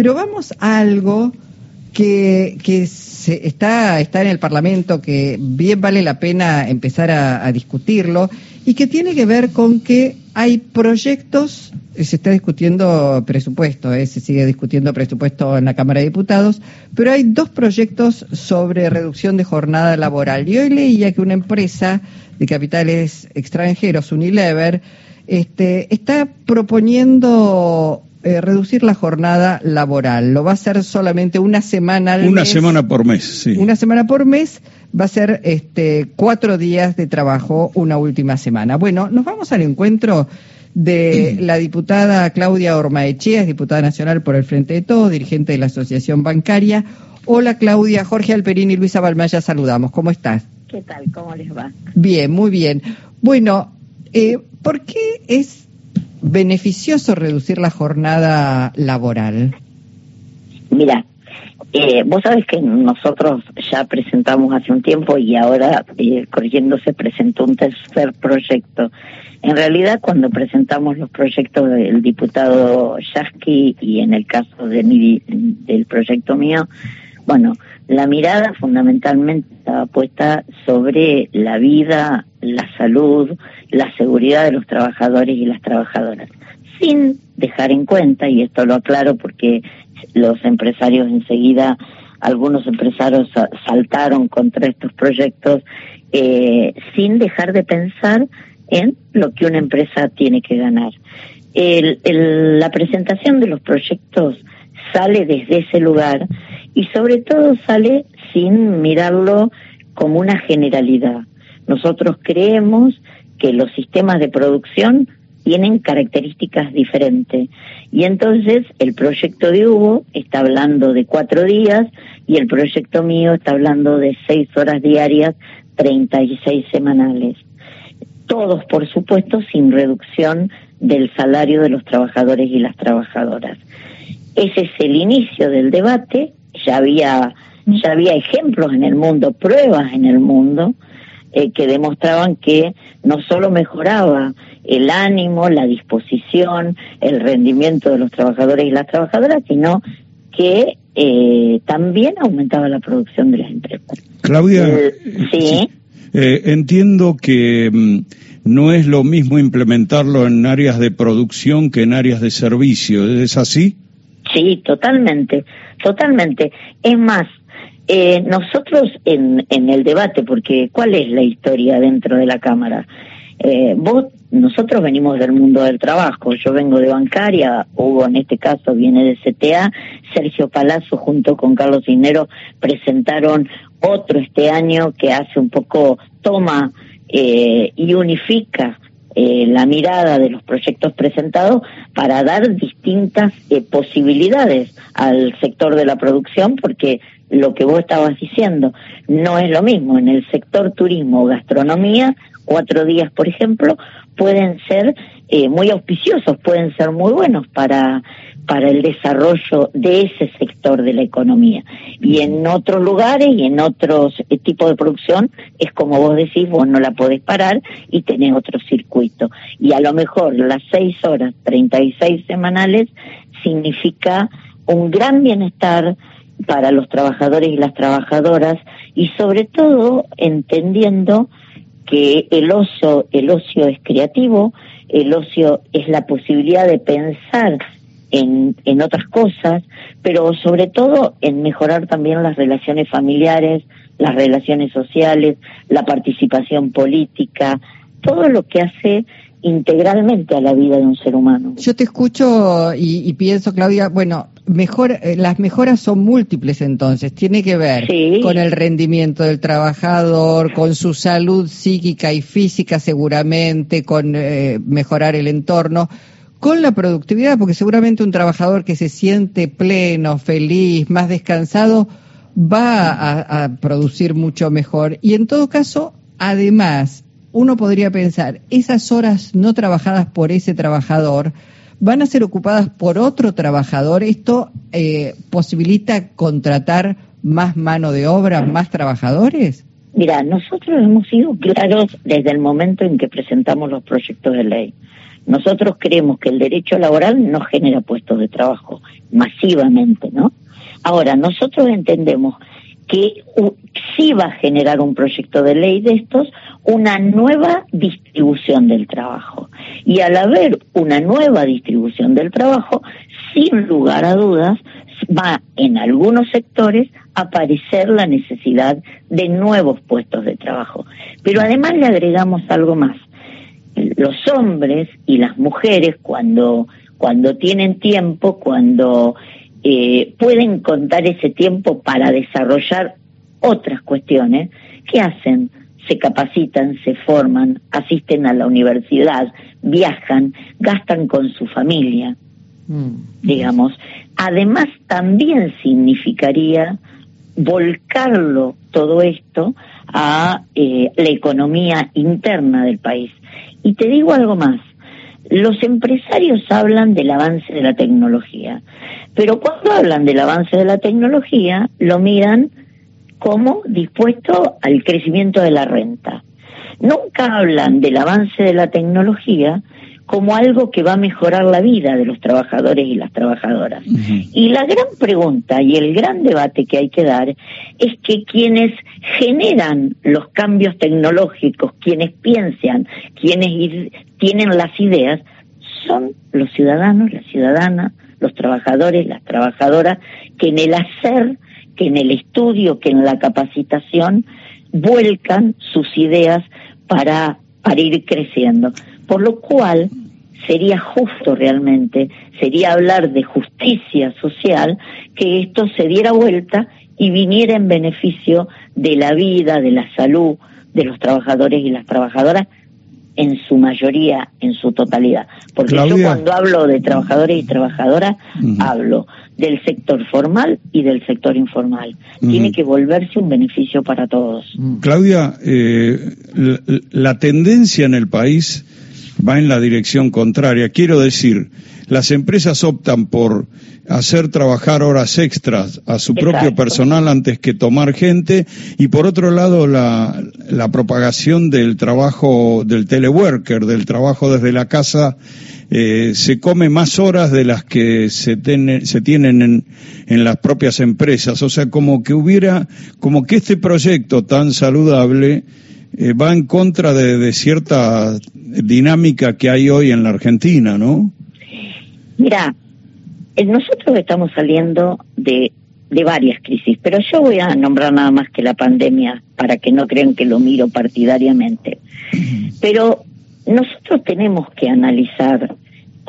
Pero vamos a algo que, que se, está, está en el Parlamento, que bien vale la pena empezar a, discutirlo, y que tiene que ver con que hay proyectos, se está discutiendo presupuesto, eh, se sigue discutiendo presupuesto en la Cámara de Diputados, pero hay dos proyectos sobre reducción de jornada laboral. Y hoy leía que una empresa de capitales extranjeros, Unilever, este, está proponiendo eh, reducir la jornada laboral. Lo va a hacer solamente una semana al Una semana por mes, sí. Una semana por mes va a ser este, cuatro días de trabajo una última semana. Bueno, nos vamos al encuentro de la diputada Claudia Ormaechea, diputada nacional por el Frente de Todos, dirigente de la Asociación Bancaria. Hola Claudia, Jorge Alperín y Luisa Balmaya saludamos. ¿Cómo estás? ¿Qué tal? ¿Cómo les va? Bien, muy bien. Bueno, eh, ¿por qué es beneficioso reducir la jornada laboral? Mira, eh, vos sabés que nosotros ya presentamos hace un tiempo y ahora, eh, corrigiéndose, presentó un tercer proyecto. En realidad, cuando presentamos los proyectos del diputado Yasky y en el caso de mi, del proyecto mío, bueno, la mirada fundamentalmente estaba puesta sobre la vida, la salud, la seguridad de los trabajadores y las trabajadoras, sin dejar en cuenta, y esto lo aclaro porque los empresarios enseguida, algunos empresarios saltaron contra estos proyectos, eh, sin dejar de pensar en lo que una empresa tiene que ganar. la presentación de los proyectos sale desde ese lugar y sobre todo sale sin mirarlo como una generalidad. Nosotros creemos que los sistemas de producción tienen características diferentes. Y entonces el proyecto de Hugo está hablando de cuatro días y el proyecto mío está hablando de seis horas diarias, 36 semanales. Todos, por supuesto, sin reducción del salario de los trabajadores y las trabajadoras. Ese es el inicio del debate ya había, ya había ejemplos en el mundo, pruebas en el mundo, eh, que demostraban que no solo mejoraba el ánimo, la disposición, el rendimiento de los trabajadores y las trabajadoras, sino que eh, también aumentaba la producción de las empresas. Claudia, eh, sí. entiendo que mm, no es lo mismo implementarlo en áreas de producción que en áreas de servicio, ¿es así? Sí, totalmente, totalmente. Es más, eh, nosotros en, en el debate, porque ¿cuál es la historia dentro de la Cámara? Eh, vos, nosotros venimos del mundo del trabajo, yo vengo de bancaria, Hugo en este caso viene de CTA, Sergio Palazzo junto con Carlos Dinero presentaron otro este año que hace un poco, toma eh, y unifica eh, la mirada de los proyectos presentados para dar distintas eh, posibilidades al sector de la producción, porque lo que vos estabas diciendo no es lo mismo. En el sector turismo o gastronomía, cuatro días, por ejemplo, pueden ser eh, muy auspiciosos, pueden ser muy buenos para para el desarrollo de ese sector de la economía. Y en otros lugares y en otros eh, tipos de producción es como vos decís, vos no la podés parar y tenés otro circuito. Y a lo mejor las seis horas, 36 semanales, significa un gran bienestar para los trabajadores y las trabajadoras y sobre todo entendiendo que el ocio, el ocio es creativo, el ocio es la posibilidad de pensar en, en otras cosas, pero sobre todo en mejorar también las relaciones familiares, las relaciones sociales, la participación política, todo lo que hace integralmente a la vida de un ser humano. Yo te escucho y, pienso, Claudia, bueno, mejor, eh, las mejoras son múltiples entonces, tiene que ver con el rendimiento del trabajador, con su salud psíquica y física seguramente, con eh, mejorar el entorno con la productividad, porque seguramente un trabajador que se siente pleno, feliz, más descansado, va a, producir mucho mejor. Y en todo caso, además, uno podría pensar, esas horas no trabajadas por ese trabajador van a ser ocupadas por otro trabajador. Esto eh, posibilita contratar más mano de obra, más trabajadores. Mira, nosotros hemos sido claros desde el momento en que presentamos los proyectos de ley. Nosotros creemos que el derecho laboral no genera puestos de trabajo masivamente, ¿no? Ahora, nosotros entendemos que sí va a generar un proyecto de ley de estos una nueva distribución del trabajo. Y al haber una nueva distribución del trabajo, sin lugar a dudas, va en algunos sectores a aparecer la necesidad de nuevos puestos de trabajo. Pero además le agregamos algo más. Los hombres y las mujeres cuando, cuando tienen tiempo, cuando eh, pueden contar ese tiempo para desarrollar otras cuestiones, ¿qué hacen? Se capacitan, se forman, asisten a la universidad, viajan, gastan con su familia, mm. digamos. Además, también significaría volcarlo todo esto a eh, la economía interna del país. Y te digo algo más, los empresarios hablan del avance de la tecnología, pero cuando hablan del avance de la tecnología, lo miran como dispuesto al crecimiento de la renta. Nunca hablan del avance de la tecnología como algo que va a mejorar la vida de los trabajadores y las trabajadoras. Y la gran pregunta y el gran debate que hay que dar es que quienes generan los cambios tecnológicos, quienes piensan, quienes tienen las ideas, son los ciudadanos, las ciudadanas, los trabajadores, las trabajadoras, que en el hacer, que en el estudio, que en la capacitación, vuelcan sus ideas para, para ir creciendo. Por lo cual, sería justo realmente, sería hablar de justicia social, que esto se diera vuelta y viniera en beneficio de la vida, de la salud de los trabajadores y las trabajadoras en su mayoría, en su totalidad. Porque yo cuando hablo de trabajadores y trabajadoras, hablo del sector formal y del sector informal. Tiene que volverse un beneficio para todos. Claudia, eh, la tendencia en el país va en la dirección contraria. Quiero decir, las empresas optan por hacer trabajar horas extras a su propio personal antes que tomar gente y por otro lado la, la propagación del trabajo del teleworker, del trabajo desde la casa, eh, se come más horas de las que se, se tienen en, en las propias empresas. O sea, como que hubiera, como que este proyecto tan saludable eh, va en contra de, cierta dinámica que hay hoy en la Argentina, ¿no? Mira, eh, nosotros estamos saliendo de, de varias crisis, pero yo voy a nombrar nada más que la pandemia para que no crean que lo miro partidariamente. Pero nosotros tenemos que analizar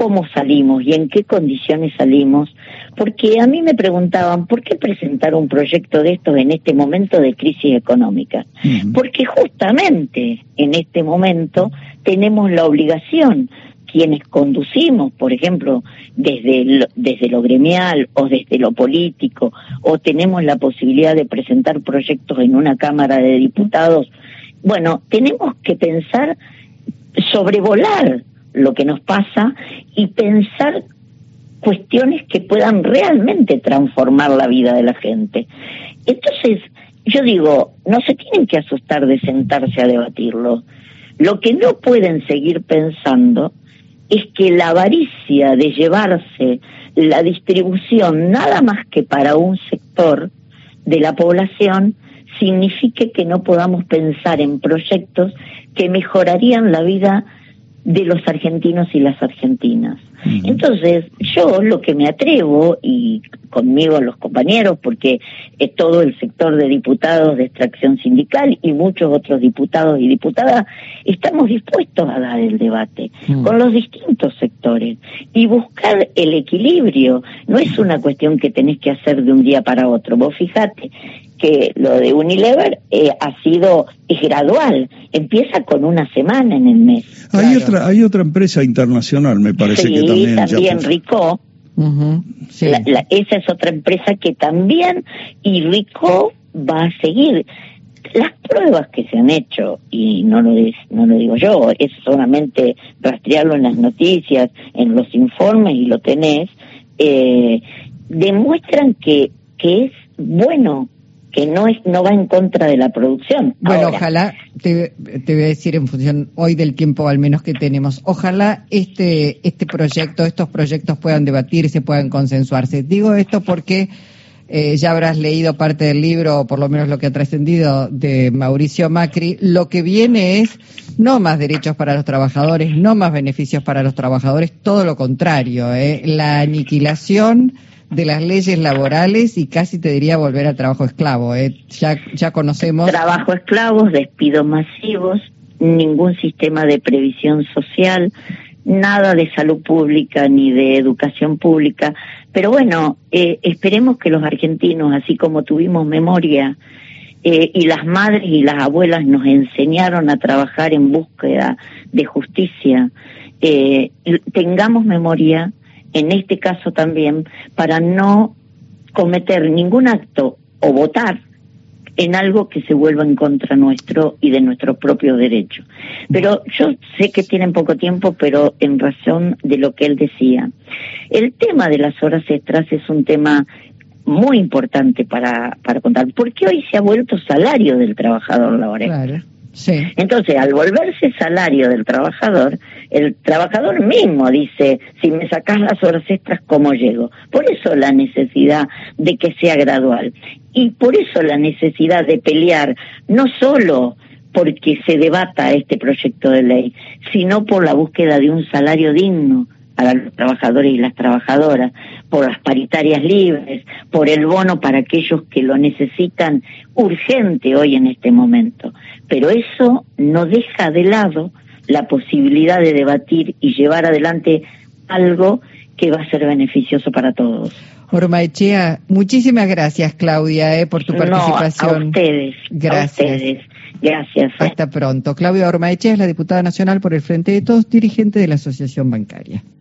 cómo salimos y en qué condiciones salimos, porque a mí me preguntaban, ¿por qué presentar un proyecto de estos en este momento de crisis económica? Porque justamente en este momento tenemos la obligación, quienes conducimos, por ejemplo, desde lo, desde lo gremial o desde lo político, o tenemos la posibilidad de presentar proyectos en una Cámara de Diputados, bueno, tenemos que pensar sobrevolar lo que nos pasa y pensar cuestiones que puedan realmente transformar la vida de la gente. Entonces, yo digo, no se tienen que asustar de sentarse a debatirlo. Lo que no pueden seguir pensando es que la avaricia de llevarse la distribución nada más que para un sector de la población signifique que no podamos pensar en proyectos que mejorarían la vida de los argentinos y las argentinas. Entonces, yo lo que me atrevo, y conmigo los compañeros, porque es todo el sector de diputados de extracción sindical y muchos otros diputados y diputadas, estamos dispuestos a dar el debate con los distintos sectores y buscar el equilibrio. No es una cuestión que tenés que hacer de un día para otro. Vos fijate, que lo de Unilever eh, ha sido es gradual, empieza con una semana en el mes. Hay otra hay otra empresa internacional, me parece que también. también Rico. esa es otra empresa que también y Rico va a seguir. Las pruebas que se han hecho, y no lo, no lo digo yo, es solamente rastrearlo en las noticias, en los informes y lo tenés, eh, demuestran que, que es bueno que no es no va en contra de la producción. Bueno, ojalá, te, te, voy a decir en función hoy del tiempo al menos que tenemos, ojalá este, este proyecto, estos proyectos puedan debatirse, puedan consensuarse. Digo esto porque eh, ya habrás leído parte del libro, o por lo menos lo que ha trascendido de Mauricio Macri, lo que viene es no más derechos para los trabajadores, no más beneficios para los trabajadores, todo lo contrario, eh, la aniquilación de las leyes laborales y casi te diría volver al trabajo esclavo. Eh. Ya, ya conocemos. Trabajo esclavo, despidos masivos, ningún sistema de previsión social, nada de salud pública ni de educación pública. Pero bueno, eh, esperemos que los argentinos, así como tuvimos memoria eh, y las madres y las abuelas nos enseñaron a trabajar en búsqueda de justicia, eh, tengamos memoria, en este caso también, para no cometer ningún acto o votar en algo que se vuelva en contra nuestro y de nuestro propio derecho. Pero yo sé que tienen poco tiempo, pero en razón de lo que él decía. El tema de las horas extras es un tema muy importante para, para contar, porque hoy se ha vuelto salario del trabajador laboral. Claro. Entonces, al volverse salario del trabajador, el trabajador mismo dice, si me sacas las horas extras, ¿cómo llego? Por eso la necesidad de que sea gradual. Y por eso la necesidad de pelear, no solo porque se debata este proyecto de ley, sino por la búsqueda de un salario digno para los trabajadores y las trabajadoras, por las paritarias libres, por el bono para aquellos que lo necesitan urgente hoy en este momento. Pero eso no deja de lado la posibilidad de debatir y llevar adelante algo que va a ser beneficioso para todos. Ormaechea, muchísimas gracias Claudia eh, por tu participación. a ustedes. Gracias. Gracias. Eh. Hasta pronto. Claudia Ormaechea es la diputada nacional por el Frente de Todos, dirigente de la Asociación Bancaria.